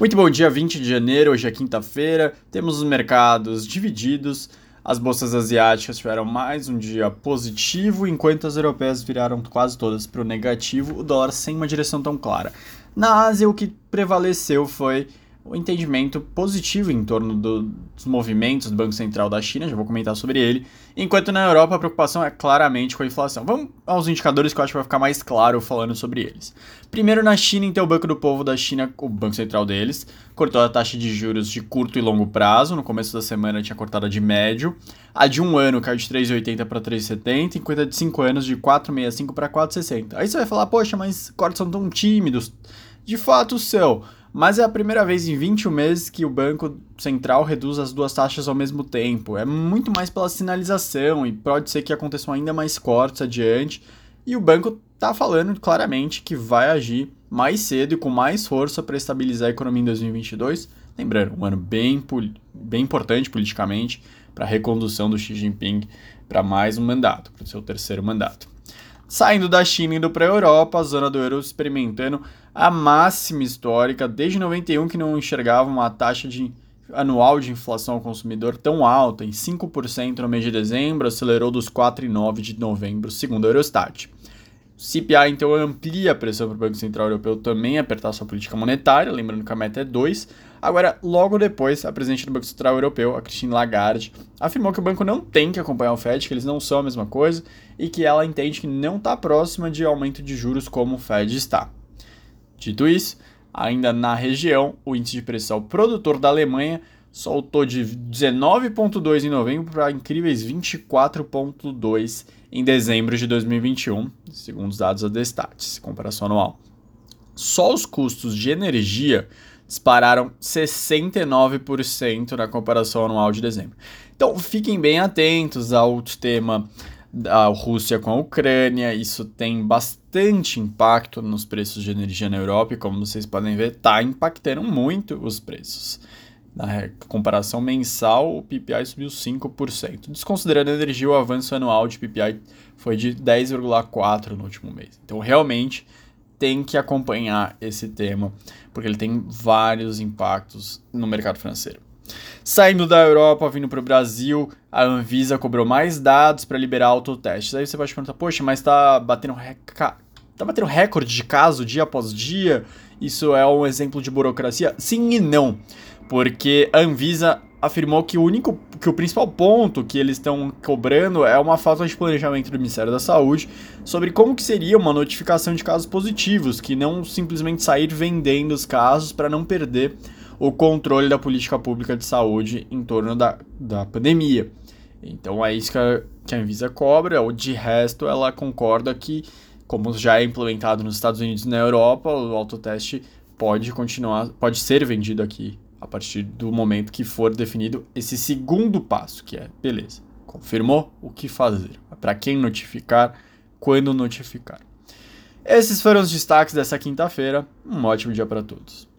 Muito bom dia, 20 de janeiro, hoje é quinta-feira. Temos os mercados divididos. As bolsas asiáticas tiveram mais um dia positivo, enquanto as europeias viraram quase todas para o negativo, o dólar sem uma direção tão clara. Na Ásia, o que prevaleceu foi o entendimento positivo em torno do, dos movimentos do Banco Central da China, já vou comentar sobre ele, enquanto na Europa a preocupação é claramente com a inflação. Vamos aos indicadores que eu acho que vai ficar mais claro falando sobre eles. Primeiro, na China, então, o Banco do Povo da China, o Banco Central deles, cortou a taxa de juros de curto e longo prazo, no começo da semana tinha cortado a de médio, a de um ano caiu de 3,80 para 3,70, enquanto a de 5 anos de 4,65 para 4,60. Aí você vai falar, poxa, mas cortes são tão tímidos. De fato são, mas é a primeira vez em 21 meses que o Banco Central reduz as duas taxas ao mesmo tempo. É muito mais pela sinalização e pode ser que aconteçam ainda mais cortes adiante. E o banco está falando claramente que vai agir mais cedo e com mais força para estabilizar a economia em 2022. Lembrando, um ano bem, bem importante politicamente para a recondução do Xi Jinping para mais um mandato, para o seu terceiro mandato. Saindo da China e indo para a Europa, a zona do euro experimentando a máxima histórica desde 91 que não enxergava uma taxa de anual de inflação ao consumidor tão alta, em 5% no mês de dezembro, acelerou dos 4,9% de novembro, segundo a Eurostat. CPI, então, amplia a pressão para o Banco Central Europeu também apertar sua política monetária, lembrando que a meta é 2. Agora, logo depois, a presidente do Banco Central Europeu, a Christine Lagarde, afirmou que o banco não tem que acompanhar o FED, que eles não são a mesma coisa, e que ela entende que não está próxima de aumento de juros como o FED está. Dito isso, ainda na região, o índice de pressão produtor da Alemanha soltou de 19,2 em novembro para incríveis 24,2 em dezembro de 2021, segundo os dados da Destats, comparação anual. Só os custos de energia dispararam 69% na comparação anual de dezembro. Então fiquem bem atentos ao tema da Rússia com a Ucrânia, isso tem bastante impacto nos preços de energia na Europa e como vocês podem ver, está impactando muito os preços. Na comparação mensal, o PPI subiu 5%. Desconsiderando a energia, o avanço anual de PPI foi de 10,4% no último mês. Então, realmente, tem que acompanhar esse tema, porque ele tem vários impactos no mercado financeiro. Saindo da Europa, vindo para o Brasil, a Anvisa cobrou mais dados para liberar autotestes. Aí você pode perguntar, poxa, mas está batendo, reca... tá batendo recorde de caso dia após dia? Isso é um exemplo de burocracia? Sim e não porque a Anvisa afirmou que o único, que o principal ponto que eles estão cobrando é uma falta de planejamento do Ministério da Saúde sobre como que seria uma notificação de casos positivos, que não simplesmente sair vendendo os casos para não perder o controle da política pública de saúde em torno da, da pandemia. Então é isso que a, que a Anvisa cobra, ou de resto ela concorda que, como já é implementado nos Estados Unidos e na Europa, o autoteste pode continuar, pode ser vendido aqui a partir do momento que for definido esse segundo passo, que é, beleza, confirmou o que fazer, para quem notificar, quando notificar. Esses foram os destaques dessa quinta-feira. Um ótimo dia para todos.